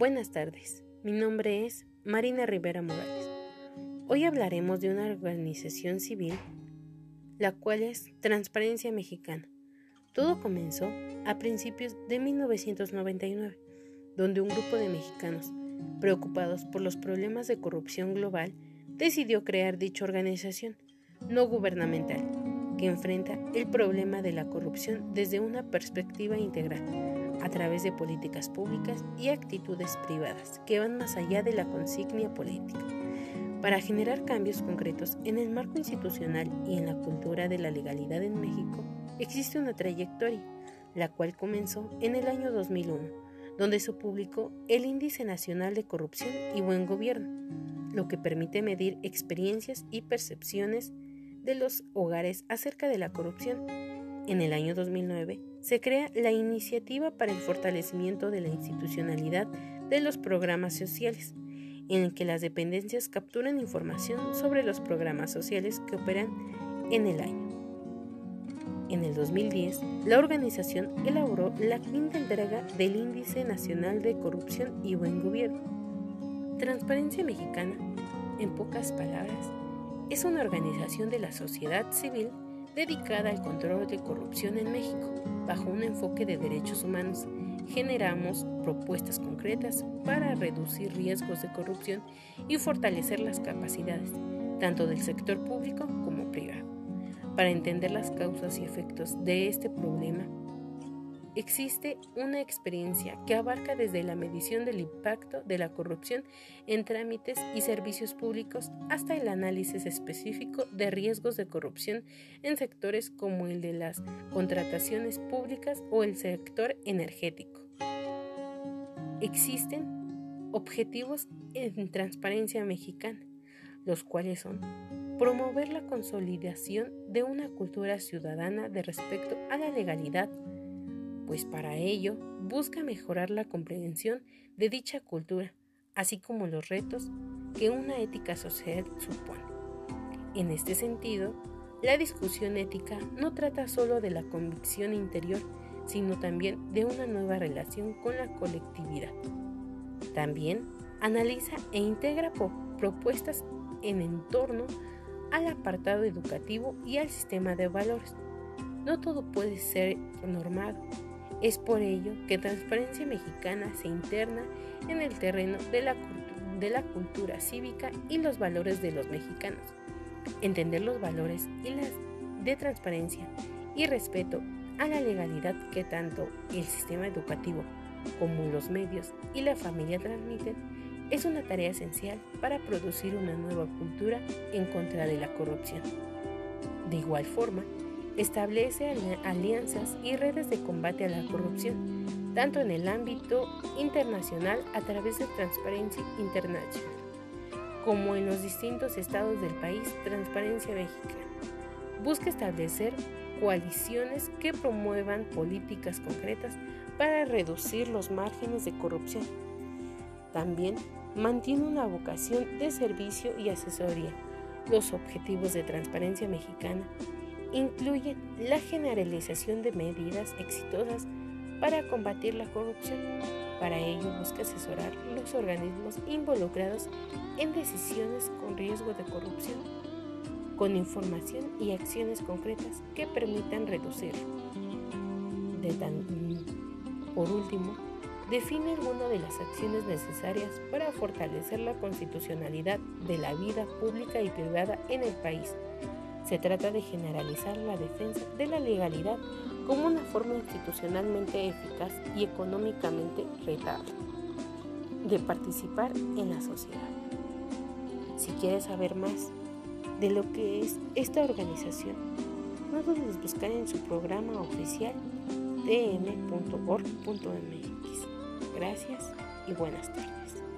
Buenas tardes, mi nombre es Marina Rivera Morales. Hoy hablaremos de una organización civil, la cual es Transparencia Mexicana. Todo comenzó a principios de 1999, donde un grupo de mexicanos, preocupados por los problemas de corrupción global, decidió crear dicha organización no gubernamental que enfrenta el problema de la corrupción desde una perspectiva integral, a través de políticas públicas y actitudes privadas que van más allá de la consignia política, para generar cambios concretos en el marco institucional y en la cultura de la legalidad en México, existe una trayectoria, la cual comenzó en el año 2001, donde se publicó el Índice Nacional de Corrupción y Buen Gobierno, lo que permite medir experiencias y percepciones de los hogares acerca de la corrupción. En el año 2009 se crea la Iniciativa para el Fortalecimiento de la Institucionalidad de los Programas Sociales, en el que las dependencias capturan información sobre los programas sociales que operan en el año. En el 2010, la organización elaboró la quinta entrega del Índice Nacional de Corrupción y Buen Gobierno. Transparencia Mexicana, en pocas palabras, es una organización de la sociedad civil dedicada al control de corrupción en México. Bajo un enfoque de derechos humanos, generamos propuestas concretas para reducir riesgos de corrupción y fortalecer las capacidades, tanto del sector público como privado. Para entender las causas y efectos de este problema, existe una experiencia que abarca desde la medición del impacto de la corrupción en trámites y servicios públicos hasta el análisis específico de riesgos de corrupción en sectores como el de las contrataciones públicas o el sector energético. Existen objetivos en transparencia mexicana, los cuales son promover la consolidación de una cultura ciudadana de respecto a la legalidad, pues para ello busca mejorar la comprensión de dicha cultura, así como los retos que una ética social supone. En este sentido, la discusión ética no trata solo de la convicción interior, sino también de una nueva relación con la colectividad. También analiza e integra propuestas en torno al apartado educativo y al sistema de valores. No todo puede ser normado, es por ello que Transparencia Mexicana se interna en el terreno de la, cultura cívica y los valores de los mexicanos. Entender los valores y las de transparencia y respeto a la legalidad que tanto el sistema educativo como los medios y la familia transmiten es una tarea esencial para producir una nueva cultura en contra de la corrupción. De igual forma, establece alianzas y redes de combate a la corrupción, tanto en el ámbito internacional a través de Transparencia International, como en los distintos estados del país Transparencia Mexicana. Busca establecer coaliciones que promuevan políticas concretas para reducir los márgenes de corrupción. También mantiene una vocación de servicio y asesoría. Los objetivos de Transparencia Mexicana incluyen la generalización de medidas exitosas para combatir la corrupción. Para ello busca asesorar los organismos involucrados en decisiones con riesgo de corrupción, con información y acciones concretas que permitan reducirlo. por último, define algunas de las acciones necesarias para fortalecer la constitucionalidad de la vida pública y privada en el país se trata de generalizar la defensa de la legalidad como una forma institucionalmente eficaz y económicamente rentable de participar en la sociedad. Si quieres saber más de lo que es esta organización, no dudes buscar en su programa oficial dm.org.mx. Gracias y buenas tardes.